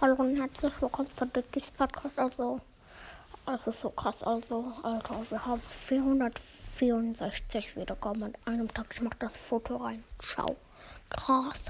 Hallo und herzlich willkommen zu Dickies Podcast. Also, also so krass. Also, Alter, wir haben 464 Wiedergaben an einem Tag. Ich mach das Foto rein. Ciao. Krass.